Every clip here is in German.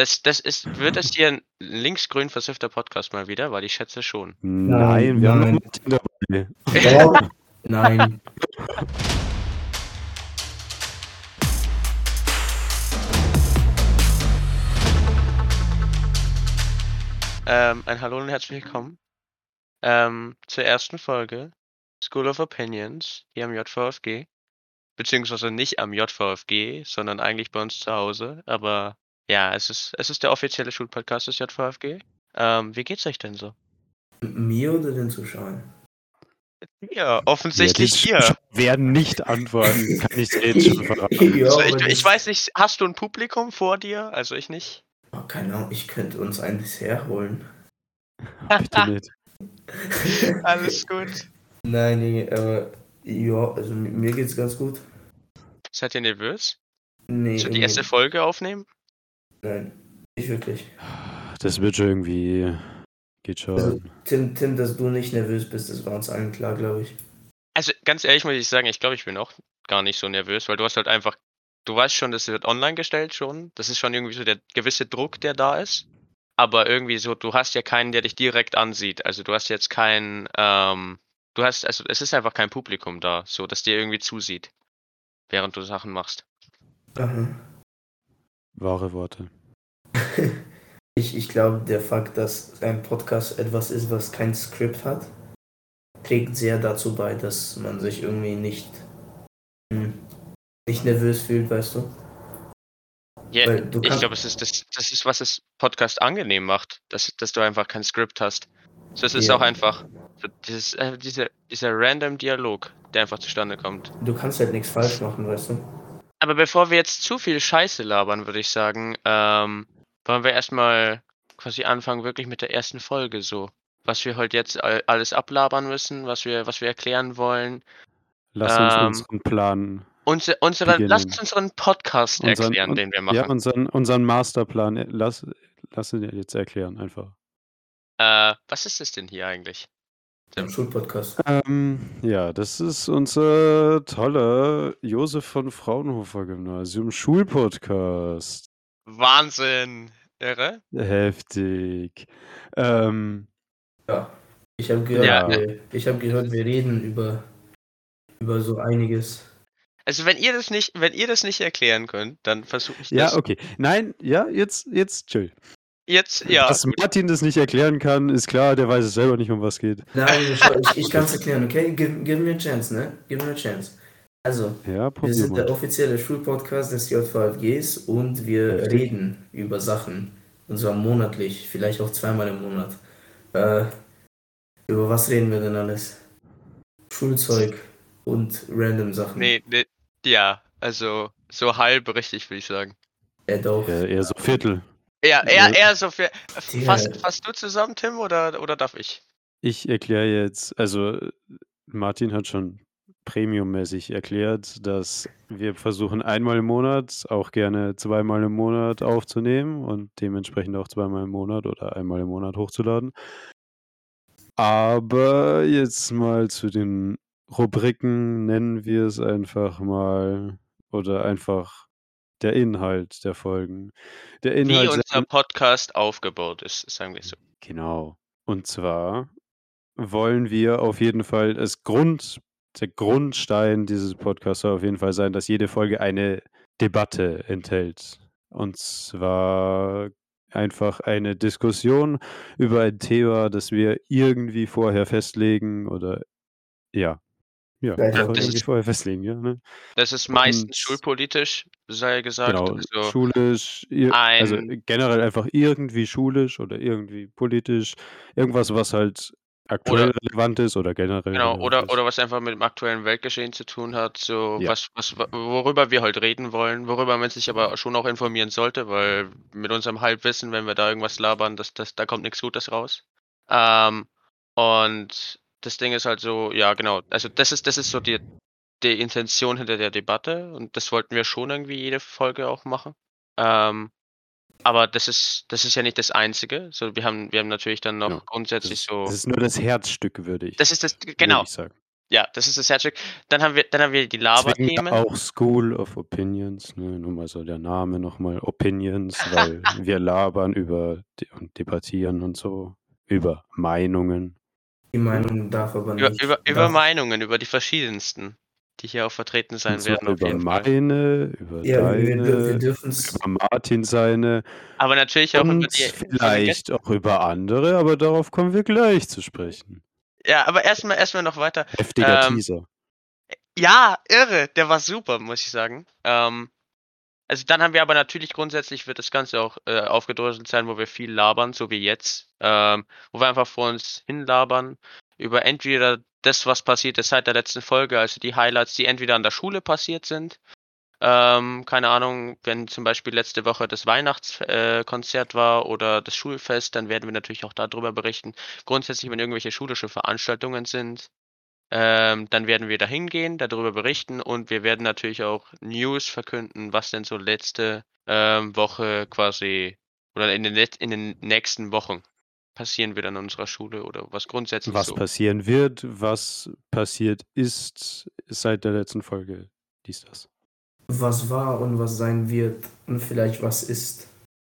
Das, das ist, wird das hier ein linksgrün versiffter Podcast mal wieder? Weil ich schätze schon. Nein, wir haben noch. Martin dabei. Ja, nein. Ähm, ein Hallo und herzlich willkommen ähm, zur ersten Folge School of Opinions hier am JVFG. Beziehungsweise nicht am JVFG, sondern eigentlich bei uns zu Hause. Aber ja, es ist, es ist der offizielle Schulpodcast des JVFG. Ähm, wie geht's euch denn so? Mir oder den Zuschauern? Ja, offensichtlich Ja, hier. werden nicht antworten, kann ich jetzt schon verraten. Ja, Also ich, ich weiß nicht, hast du ein Publikum vor dir? Also ich nicht. Oh, keine Ahnung, ich könnte uns eines herholen. Bitte nicht. Alles gut. Nein, nee, aber ja, also mi- mir geht's ganz gut. Seid ihr nervös? Nee, Soll die erste Folge aufnehmen? Nein, nicht wirklich. Das wird schon irgendwie. Geht Also, schon. Tim, Tim, dass du nicht nervös bist, das war uns allen klar, glaube ich. Also ganz ehrlich muss ich sagen, ich glaube, ich bin auch gar nicht so nervös, weil du hast halt einfach, du weißt schon, das wird online gestellt schon. Das ist schon irgendwie so der gewisse Druck, der da ist. Aber irgendwie so, du hast ja keinen, der dich direkt ansieht. Also du hast jetzt keinen, ähm, du hast, also es ist einfach kein Publikum da, so dass dir irgendwie zusieht, während du Sachen machst. Aha. Wahre Worte. Ich, ich glaube, der Fakt, dass ein Podcast etwas ist, was kein Skript hat, trägt sehr dazu bei, dass man sich irgendwie nicht, hm, nicht nervös fühlt, weißt du? Ja, du ich glaube, es ist das, das ist, was das Podcast angenehm macht, dass, dass du einfach kein Skript hast. So, es ist Ja. auch einfach so dieses, äh, dieser, dieser random Dialog, der einfach zustande kommt. Du kannst halt nichts falsch machen, weißt du? Aber bevor wir jetzt zu viel Scheiße labern, würde ich sagen, ähm, wollen wir erstmal quasi anfangen, wirklich mit der ersten Folge so. Was wir heute jetzt all- alles ablabern müssen, was wir, was wir erklären wollen. Lass uns Ähm, unseren Plan. Unser, unseren, lasst uns unseren Podcast Unseren- erklären, un- den wir machen. Ja, unseren, unseren Masterplan. äh, Lass, lass ihn jetzt erklären, einfach. äh, was ist das denn hier eigentlich? Im Schulpodcast. Ähm, ja, das ist unser toller Josef von Fraunhofer Gymnasium Schulpodcast. Wahnsinn! Irre? Heftig. Ähm, Ja. Ich habe gehört, Ja. wir, ich hab gehört, wir reden über, über so einiges. Also wenn ihr das nicht, wenn ihr das nicht erklären könnt, dann versuche ich ja, das okay. Nein, ja, jetzt, jetzt chill. Jetzt, ja. Dass Martin das nicht erklären kann, ist klar, der weiß es selber nicht, um was geht. Nein, ich, ich kann es erklären, okay? Gib, gib mir eine Chance, ne? Gib mir eine Chance. Also, Ja, wir sind der mal. offizielle Schulpodcast des JVFGs und wir Heftig. reden über Sachen. Und zwar monatlich, vielleicht auch zweimal im Monat. Äh, über was reden wir denn alles? Schulzeug und random Sachen. Nee, nee, ja, also so halb richtig, würde ich sagen. Äh, doch. Ja, eher so Viertel. Ja, eher, Ja. eher so für. Fasst, fasst du zusammen, Tim, oder, oder darf ich? Ich erkläre jetzt, also Martin hat schon premiummäßig erklärt, dass wir versuchen einmal im Monat, auch gerne zweimal im Monat aufzunehmen und dementsprechend auch zweimal im Monat oder einmal im Monat hochzuladen. Aber jetzt mal zu den Rubriken, nennen wir es einfach mal, oder einfach der Inhalt der Folgen. Der Wie Inhalt unser sein- Podcast aufgebaut ist, sagen wir so. Genau. Und zwar wollen wir auf jeden Fall das Grund, der Grundstein dieses Podcasts soll auf jeden Fall sein, dass jede Folge eine Debatte enthält. Und zwar einfach eine Diskussion über ein Thema, das wir irgendwie vorher festlegen oder ja. Ja, Ja, das ist- vorher festlegen, ja. Ne? Das ist meistens Und- schulpolitisch, sei gesagt. Genau, Also, schulisch, ir- also generell einfach irgendwie schulisch oder irgendwie politisch, irgendwas, was halt aktuell Oder- relevant ist oder generell genau, oder, ist. oder was einfach mit dem aktuellen Weltgeschehen zu tun hat, so Ja. was, was, worüber wir heute reden wollen, worüber man sich aber schon auch informieren sollte, weil mit unserem Halbwissen, wenn wir da irgendwas labern, das, das, da kommt nichts Gutes raus. Ähm, und das Ding ist halt so, ja genau, also das ist, das ist so die, die Intention hinter der Debatte und das wollten wir schon irgendwie jede Folge auch machen. Ähm, aber das ist, das ist ja nicht das Einzige. So, wir haben, wir haben natürlich dann noch Genau. Das grundsätzlich ist, so. das ist nur das Herzstück, würde ich, Das ist das, genau. ich sagen. Ja, das ist das Herzstück. Dann haben wir, dann haben wir die ja Laberthemen. auch School of Opinions, ne? Nur mal so der Name nochmal Opinions, weil wir labern über und debattieren und so, über Meinungen. Die Meinung darf aber Über, nicht. über, über Meinungen, über die verschiedensten, die hier auch vertreten sein werden über meine, über ja, wir, wir, wir deine, über Martin seine Aber natürlich auch über die Gästen. vielleicht auch über andere, aber darauf kommen wir gleich zu sprechen. Ja, aber erstmal erstmal noch weiter. Heftiger Ähm, Teaser. Ja, irre, der war super, muss ich sagen. Ähm, also dann haben wir aber natürlich grundsätzlich wird das Ganze auch äh, aufgedröselt sein, wo wir viel labern, so wie jetzt, ähm, wo wir einfach vor uns hinlabern über entweder das, was passiert ist seit der letzten Folge, also die Highlights, die entweder an der Schule passiert sind, ähm, keine Ahnung, wenn zum Beispiel letzte Woche das Weihnachtskonzert äh, war oder das Schulfest, dann werden wir natürlich auch darüber berichten. Grundsätzlich, wenn irgendwelche schulische Veranstaltungen sind, ähm, dann werden wir da hingehen, darüber berichten und wir werden natürlich auch News verkünden, was denn so letzte ähm, Woche quasi oder in den, in den nächsten Wochen passieren wird an unserer Schule oder was grundsätzlich Was so. passieren wird, was passiert ist seit der letzten Folge, dies, das. was war und was sein wird und vielleicht was ist.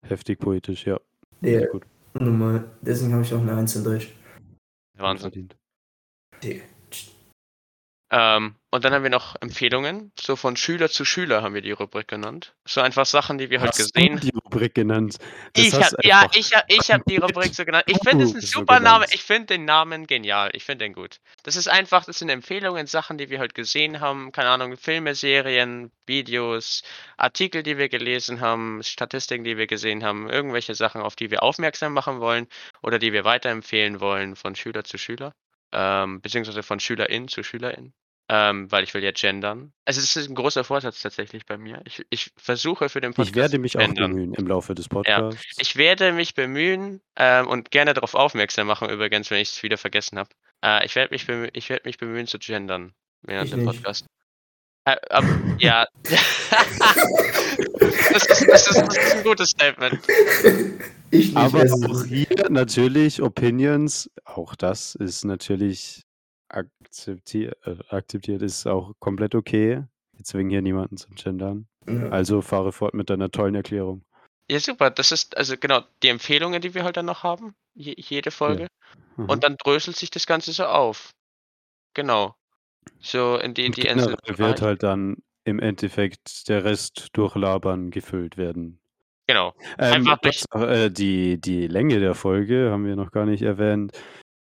Heftig poetisch, ja. Der Sehr gut. Nummer, deswegen habe ich auch eine 1 in Deutsch. Wahnsinn. Verdient. Die- Ähm, und dann haben wir noch Empfehlungen, so von Schüler zu Schüler haben wir die Rubrik genannt. So einfach Sachen, die wir halt Hast gesehen die Rubrik genannt? Das Ich hab, ja, ich hab, ich hab die Rubrik so genannt. Ich finde es ein so super Name. genannt. Ich finde den Namen genial. Ich finde den gut. Das ist einfach, das sind Empfehlungen, Sachen, die wir heute gesehen haben. Keine Ahnung, Filme, Serien, Videos, Artikel, die wir gelesen haben, Statistiken, die wir gesehen haben, irgendwelche Sachen, auf die wir aufmerksam machen wollen oder die wir weiterempfehlen wollen von Schüler zu Schüler. Ähm, beziehungsweise von Schülerin zu Schülerin. Ähm, weil ich will ja gendern. Also das ist ein großer Vorsatz tatsächlich bei mir. Ich, ich versuche für den Podcast Ich werde mich auch gendern. bemühen im Laufe des Ja, Podcasts. ich werde mich bemühen ähm, und gerne darauf aufmerksam machen, übrigens, wenn ich es wieder vergessen habe. Äh, ich werde mich, bemü ich werd mich bemühen zu gendern während dem. Podcast. Äh, ab, ja. das, ist, das, ist, das ist ein gutes Statement. Ich nicht. Aber es auch hier natürlich Opinions, auch das ist natürlich akzeptiert, äh, akzeptiert ist auch komplett okay. Wir zwingen hier niemanden zum Gendern. ja. Also fahre fort mit deiner tollen Erklärung. Ja, super. Das ist also genau die Empfehlungen, die wir halt dann noch haben. Je, jede Folge. Mhm. Und dann dröselt sich das Ganze so auf. Genau. So in die, die einzelnen wird halt dann im Endeffekt der Rest durch Labern gefüllt werden. Genau. Ähm, auch, äh, die, die Länge der Folge haben wir noch gar nicht erwähnt.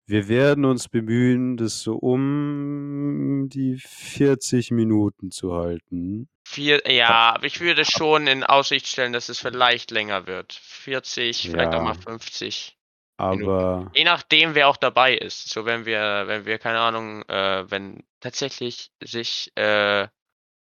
Wir werden uns bemühen, das so um die 40 Minuten zu halten. Vier, ja, aber ich würde schon in Aussicht stellen, dass es vielleicht länger wird. 40, vielleicht auch mal Ja. 50. Aber Je nachdem, wer auch dabei ist. So, wenn wir, wenn wir, keine Ahnung, äh, wenn tatsächlich sich äh,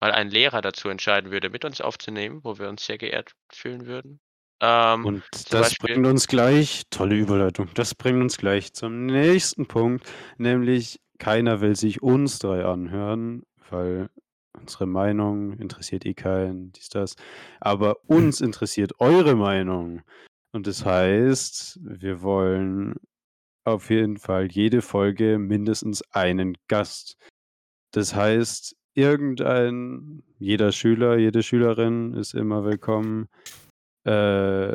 mal ein Lehrer dazu entscheiden würde, mit uns aufzunehmen, wo wir uns sehr geehrt fühlen würden. Ähm, und das Beispiel- bringt uns gleich, tolle Überleitung, das bringt uns gleich zum nächsten Punkt, nämlich keiner will sich uns drei anhören, weil unsere Meinung interessiert eh keinen, dies, das. Aber uns interessiert eure Meinung. Und das heißt, wir wollen auf jeden Fall jede Folge mindestens einen Gast. Das heißt, irgendein, jeder Schüler, jede Schülerin ist immer willkommen, äh,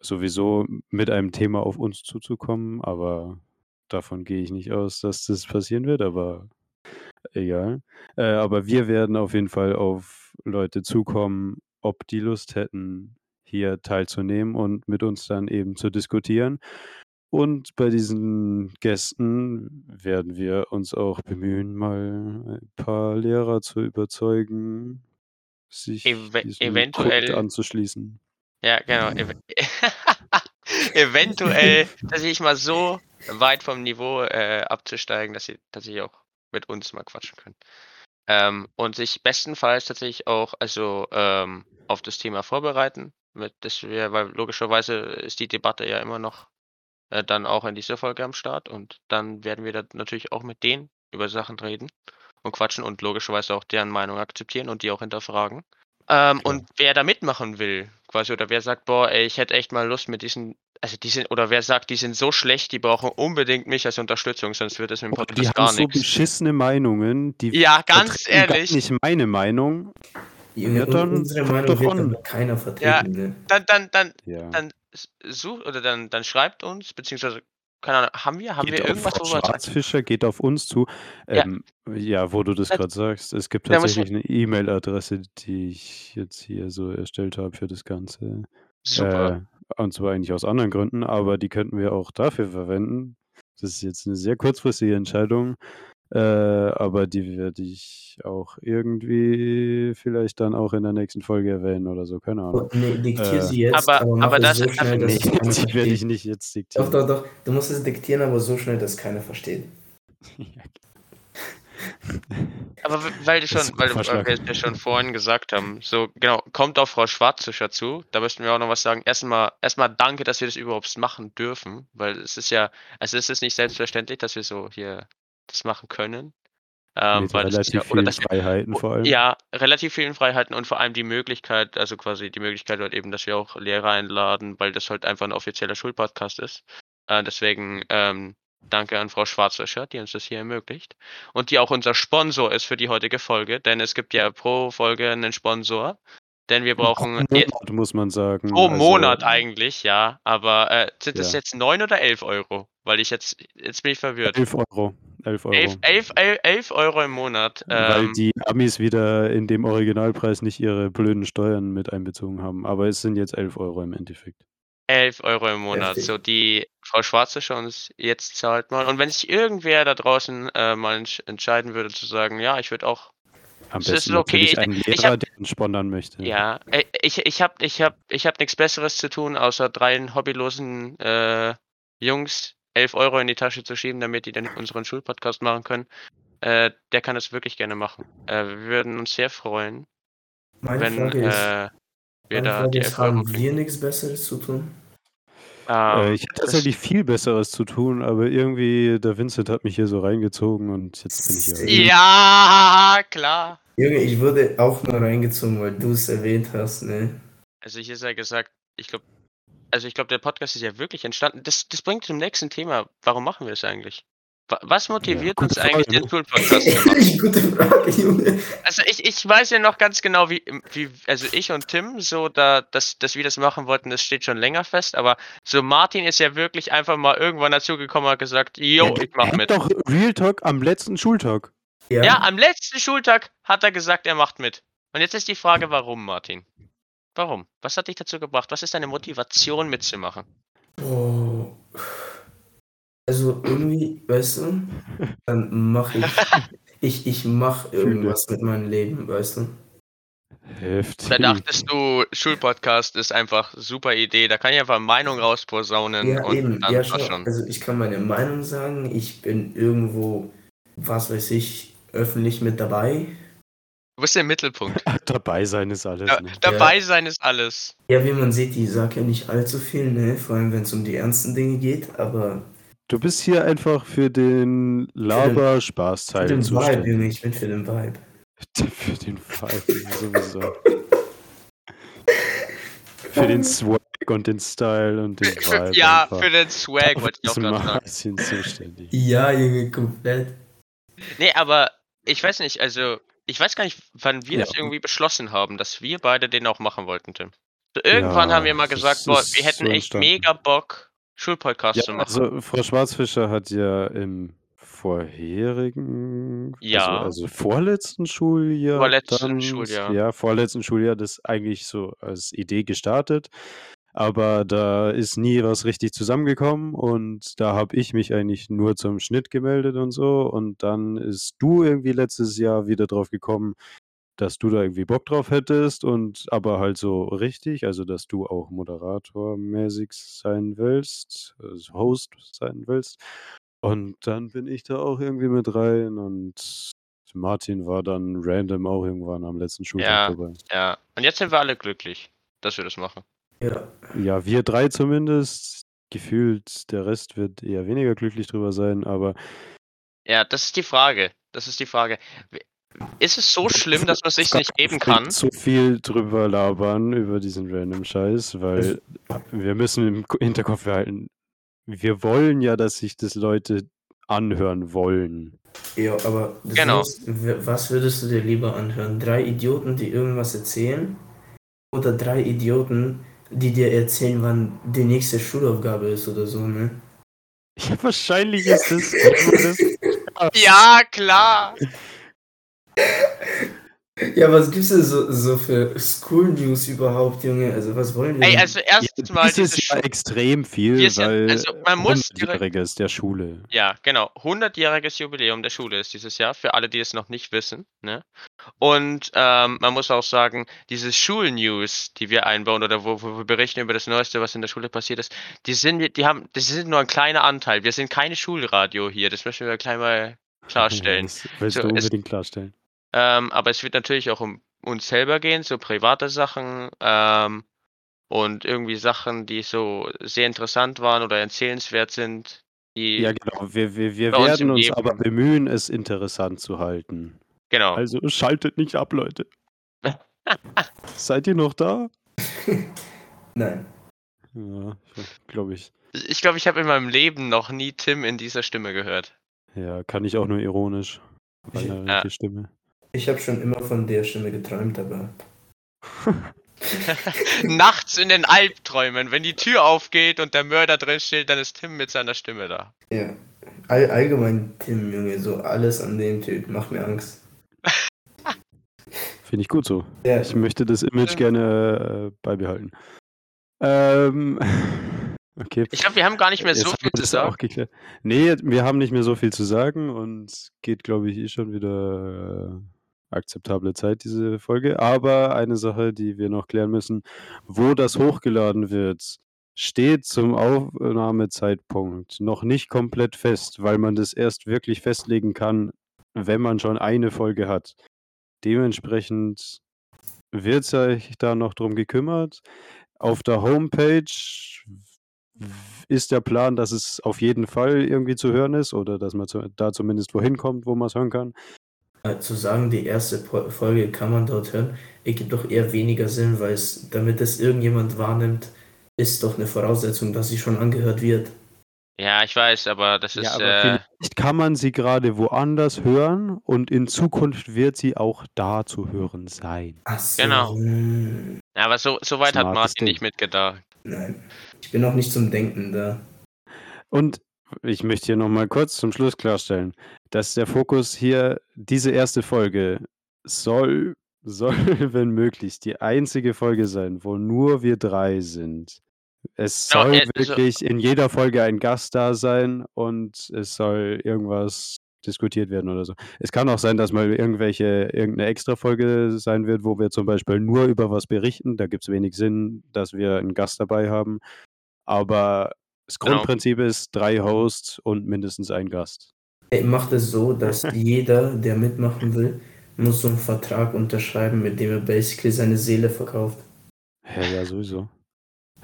sowieso mit einem Thema auf uns zuzukommen, aber davon gehe ich nicht aus, dass das passieren wird, aber egal. Äh, aber wir werden auf jeden Fall auf Leute zukommen, ob die Lust hätten, hier teilzunehmen und mit uns dann eben zu diskutieren. Und bei diesen Gästen werden wir uns auch bemühen, mal ein paar Lehrer zu überzeugen, sich Ev eventuell- Kult anzuschließen. Ja, genau. Ev Eventuell, dass ich mal so weit vom Niveau äh, abzusteigen, dass sie tatsächlich auch mit uns mal quatschen können. Ähm, und sich bestenfalls tatsächlich auch also ähm, auf das Thema vorbereiten. Mit, das wir, weil logischerweise ist die Debatte ja immer noch äh, dann auch in dieser Folge am Start und dann werden wir da natürlich auch mit denen über Sachen reden und quatschen und logischerweise auch deren Meinung akzeptieren und die auch hinterfragen. Ähm, Klar. und wer da mitmachen will, quasi, oder wer sagt, boah, ey, ich hätte echt mal Lust mit diesen also die sind, oder wer sagt, die sind so schlecht, die brauchen unbedingt mich als Unterstützung, sonst wird es mit dem Aber die Podcast haben gar so nichts. beschissene Meinungen, die Ja, ganz gar ehrlich. nicht meine Meinung. Ja, dann unsere Meinung doch wird keiner vertreten, ne? Dann, dann, dann, Ja. dann sucht oder dann, dann schreibt uns, beziehungsweise, keine Ahnung, haben wir, haben Geht wir auf irgendwas, wir Schwarzfischer, geht auf uns zu. Ja. Ähm, ja, wo du das Da- gerade sagst, es gibt tatsächlich eine E-Mail-Adresse, die ich jetzt hier so erstellt habe für das Ganze. super. Äh, und zwar eigentlich aus anderen Gründen, aber die könnten wir auch dafür verwenden. Das ist jetzt eine sehr kurzfristige Entscheidung, äh, aber die werde ich auch irgendwie vielleicht dann auch in der nächsten Folge erwähnen oder so, keine Ahnung. Nee, diktier Äh, sie jetzt, aber- aber, aber das- so das- schnell, keiner die werde ich nicht jetzt Doch, diktieren. doch, doch. Du musst es diktieren, aber so schnell, dass keiner versteht. Aber weil schon, ist weil, wir es ja schon vorhin gesagt haben, so genau, kommt auf Frau Schwarzischer zu. Da müssten wir auch noch was sagen. Erstmal, erstmal danke, dass wir das überhaupt machen dürfen, weil es ist ja, also es ist nicht selbstverständlich, dass wir so hier das machen können. Ähm, Mit weil das relativ ja, oder vielen wir, Freiheiten vor allem. ja, relativ vielen Freiheiten und vor allem die Möglichkeit, also quasi die Möglichkeit halt eben, dass wir auch Lehrer einladen, weil das halt einfach ein offizieller Schulpodcast ist. Äh, deswegen ähm, danke an Frau Schwarzwäscher, die uns das hier ermöglicht und die auch unser Sponsor ist für die heutige Folge, denn es gibt ja pro Folge einen Sponsor, denn wir brauchen Pro Monat, muss man sagen. pro also- Monat eigentlich, ja, aber äh, sind es Ja. jetzt 9 oder 11 Euro? Weil ich jetzt, jetzt bin ich verwirrt. 11 Euro. 11 Euro. 11, 11, 11, 11 Euro im Monat. Weil Ähm, die Amis wieder in dem Originalpreis nicht ihre blöden Steuern mit einbezogen haben. Aber es sind jetzt 11 Euro im Endeffekt. 11 Euro im Monat, Heftig. so die Frau Schwarze schon jetzt zahlt mal. Und wenn sich irgendwer da draußen äh, mal entsch entscheiden würde zu sagen, ja, ich würde auch, Am Es ist besten okay, ich- ein ich Lehrer, hab- der uns sponsern möchte. ja, äh, ich, ich habe ich hab, ich hab nichts Besseres zu tun, außer drei hobbylosen äh, Jungs 11 Euro in die Tasche zu schieben, damit die dann unseren Schulpodcast machen können. Äh, der kann das wirklich gerne machen. Äh, wir würden uns sehr freuen, Meine wenn Frage ist, äh, wir meine da Frage die ist 11 Euro haben kriegen. wir nichts Besseres zu tun? Äh, Ähm, ich hätte das- tatsächlich viel Besseres zu tun, aber irgendwie der Vincent hat mich hier so reingezogen und jetzt bin ich hier. ja, klar. Junge, ich wurde auch nur reingezogen, weil du es erwähnt hast, ne? Also hier ist ja gesagt, ich glaube, also ich glaube, der Podcast ist ja wirklich entstanden. Das, das bringt zum nächsten Thema. Warum machen wir das eigentlich? Wa- Was motiviert gute uns eigentlich, Frage, den ne? Schulpodcast zu machen? Gute Frage, Junge. Also ich, ich weiß ja noch ganz genau, wie, wie, also ich und Tim, so da, dass, dass wir das machen wollten, das steht schon länger fest, aber so Martin ist ja wirklich einfach mal irgendwann dazu gekommen und hat gesagt, yo, Ja, ich mach er hat mit. doch Real Talk am letzten Schultag. Ja, Ja, am letzten Schultag hat er gesagt, er macht mit. Und jetzt ist die Frage, warum, Martin? Warum? Was hat dich dazu gebracht? Was ist deine Motivation mitzumachen? Oh. Also irgendwie, weißt du, dann mache ich, ich, ich mache irgendwas mit meinem Leben, weißt du. Heftig. Da dachtest du, Schulpodcast ist einfach super Idee, da kann ich einfach Meinung rausposaunen Ja, und eben, dann ja schon. schon. Also ich kann meine Meinung sagen, ich bin irgendwo, was weiß ich, öffentlich mit dabei. Du bist der Mittelpunkt. Dabei sein ist alles. Da, Ne? dabei sein ist alles. Ja, wie man sieht, ich sage ja nicht allzu viel, ne? Vor allem wenn es um die ernsten Dinge geht, aber Du bist hier einfach für den für Laber-Spaß-Teil den Vibe, Junge, ich bin für den Vibe. Für den Vibe sowieso. Für den Swag und den Style und den Vibe. ja, einfach. für den Swag wollte ich auch Für gerade sagen. Zuständig. Ja, Junge, komplett. Nee, aber ich weiß nicht, also ich weiß gar nicht, wann wir Ja. das irgendwie beschlossen haben, dass wir beide den auch machen wollten, Tim. So, irgendwann Ja, haben wir mal gesagt, boah, wir hätten so echt mega Bock, Schulpodcast Ja, zu machen. also Frau Schwarzfischer hat ja im vorherigen, Ja. also, also vorletzten Schuljahr, Vorletzten dann, Schuljahr. ja, vorletzten Schuljahr das eigentlich so als Idee gestartet, aber da ist nie was richtig zusammengekommen und da habe ich mich eigentlich nur zum Schnitt gemeldet und so und dann ist du irgendwie letztes Jahr wieder drauf gekommen, dass du da irgendwie Bock drauf hättest und aber halt so richtig, also dass du auch moderatormäßig sein willst, also Host sein willst. Und dann bin ich da auch irgendwie mit rein und Martin war dann random auch irgendwann am letzten Schultag Ja. dabei. Ja, und jetzt sind wir alle glücklich, dass wir das machen. Ja. Ja, wir drei zumindest. Gefühlt, der Rest wird eher weniger glücklich drüber sein, aber Ja, das ist die Frage. Das ist die Frage. Ist es so schlimm, dass man sich nicht geben Ich kann? zu viel drüber labern über diesen random Scheiß, weil wir müssen im Ko- Hinterkopf behalten, wir wollen ja, dass sich das Leute anhören wollen. Ja, aber das Genau. w- was würdest du dir lieber anhören? Drei Idioten, die irgendwas erzählen? Oder drei Idioten, die dir erzählen, wann die nächste Schulaufgabe ist oder so, ne? Ja, wahrscheinlich ist es. das Ja, klar. Ja, was gibt's denn so, so für School News überhaupt, Junge? Also was wollen wir Ey, also erstens mal dieses diese Jahr Schu- extrem viel, sind- weil also man muss 100-Jähriges der Schule. Ja, genau. 100-jähriges Jubiläum der Schule ist dieses Jahr, für alle, die es noch nicht wissen. Ne? Und ähm, man muss auch sagen, diese Schulnews, die wir einbauen oder wo, wo wir berichten über das Neueste, was in der Schule passiert ist, die sind, die haben, das sind nur ein kleiner Anteil. Wir sind keine Schulradio hier, das müssen wir gleich mal klarstellen. Ja, das willst So, du es- unbedingt klarstellen. Ähm, aber es wird natürlich auch um uns selber gehen, so private Sachen ähm, und irgendwie Sachen, die so sehr interessant waren oder erzählenswert sind. Die, Ja, genau. Wir, wir, wir uns werden uns Leben. aber bemühen, es interessant zu halten. genau. Also schaltet nicht ab, Leute. Seid ihr noch da? Nein. Ja, glaube ich. Ich glaube, ich habe in meinem Leben noch nie Tim in dieser Stimme gehört. Ja, kann ich auch nur ironisch. Ja. ja. Stimme. Ich habe schon immer von der Stimme geträumt, aber Nachts in den Albträumen, wenn die Tür aufgeht und der Mörder drin steht, dann ist Tim mit seiner Stimme da. ja. All, allgemein Tim, Junge, so alles an dem Typ macht mir Angst. Finde ich gut so. Ja, Ich möchte das Image Ja. gerne äh, beibehalten. Ähm, okay. Ich glaube, wir haben gar nicht mehr Jetzt so viel zu sagen. auch geklärt. Nee, wir haben nicht mehr so viel zu sagen und geht, glaube ich, eh schon wieder äh, akzeptable Zeit, diese Folge. Aber eine Sache, die wir noch klären müssen, wo das hochgeladen wird, steht zum Aufnahmezeitpunkt noch nicht komplett fest, weil man das erst wirklich festlegen kann, wenn man schon eine Folge hat. Dementsprechend wird sich da noch drum gekümmert. Auf der Homepage ist der Plan, dass es auf jeden Fall irgendwie zu hören ist oder dass man da zumindest wohin kommt, wo man es hören kann. Äh, zu sagen, die erste Folge kann man dort hören, ergibt doch eher weniger Sinn, weil es, damit es irgendjemand wahrnimmt, ist doch eine Voraussetzung, dass sie schon angehört wird. Ja, ich weiß, aber das ist. ja, aber äh, vielleicht kann man sie gerade woanders hören und in Zukunft wird sie auch da zu hören sein. Ach so. Genau. hm, ja, aber so, so weit hat Smartes Martin Ding. nicht mitgedacht. Nein. Ich bin auch nicht zum Denken da. Und ich möchte hier nochmal kurz zum Schluss klarstellen, dass der Fokus hier, diese erste Folge, soll, soll, wenn möglich, die einzige Folge sein, wo nur wir drei sind. Es Ja, soll äh, also- wirklich in jeder Folge ein Gast da sein und es soll irgendwas diskutiert werden oder so. Es kann auch sein, dass mal irgendwelche, irgendeine Extra-Folge sein wird, wo wir zum Beispiel nur über was berichten. Da gibt es wenig Sinn, dass wir einen Gast dabei haben. Aber das Genau. Grundprinzip ist drei Hosts und mindestens ein Gast. Ey, macht es so, dass jeder, der mitmachen will, muss so einen Vertrag unterschreiben, mit dem er basically seine Seele verkauft. Ja, ja, sowieso.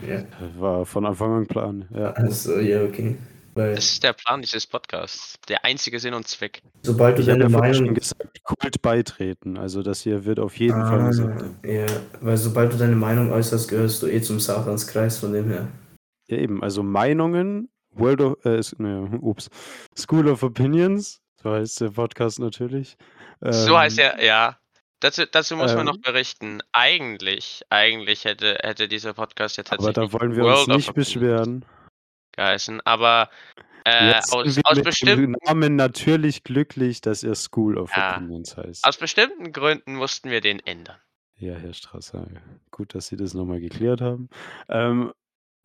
Ja. War von Anfang an Plan. Ja. Also, ja, okay. Weil Das ist der Plan dieses Podcasts. Der einzige Sinn und Zweck. sobald du Ich deine vorhin schon Meinung. gesagt, Kult beitreten. Also das hier wird auf jeden Fall Ah, gesagt. ja, weil sobald du deine Meinung äußerst, gehörst du eh zum Satanskreis, von dem her. Ja, eben. Also Meinungen, World of, äh, ne, ups, School of Opinions, so heißt der Podcast natürlich. so heißt Ähm, er, ja. Dazu, dazu muss man ähm, noch berichten. Eigentlich, eigentlich hätte, hätte dieser Podcast jetzt Aber tatsächlich da wollen wir uns World of nicht beschweren. geheißen. Aber äh, Jetzt aus, aus bestimmten Namen natürlich glücklich, dass er School of Ja. Opinions heißt. Aus bestimmten Gründen mussten wir den ändern. Ja, Herr Strasser, gut, dass Sie das nochmal geklärt haben. Ähm,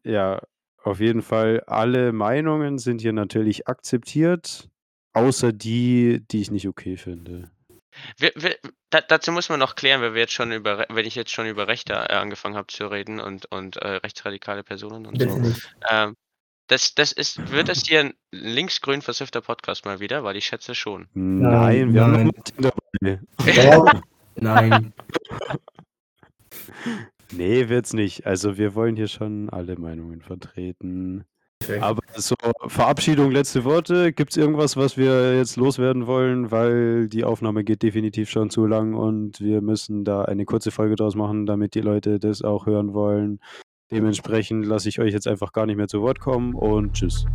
ja, auf jeden Fall, alle Meinungen sind hier natürlich akzeptiert, außer die, die ich nicht okay finde. Wir, wir, da, dazu muss man noch klären, weil wir jetzt schon über, wenn ich jetzt schon über Rechte äh, angefangen habe zu reden und, und äh, rechtsradikale Personen und Bitte so. Ähm, das, das ist, wird das hier ein linksgrün versiffter Podcast mal wieder, weil ich schätze schon. Nein, wir haben noch Martin dabei. Nein. Nee, wird's nicht. Also wir wollen hier schon alle Meinungen vertreten. Perfekt. Aber so, Verabschiedung, letzte Worte. Gibt es irgendwas, was wir jetzt loswerden wollen? Weil die Aufnahme geht definitiv schon zu lang und wir müssen da eine kurze Folge draus machen, damit die Leute das auch hören wollen. Dementsprechend lasse ich euch jetzt einfach gar nicht mehr zu Wort kommen und tschüss.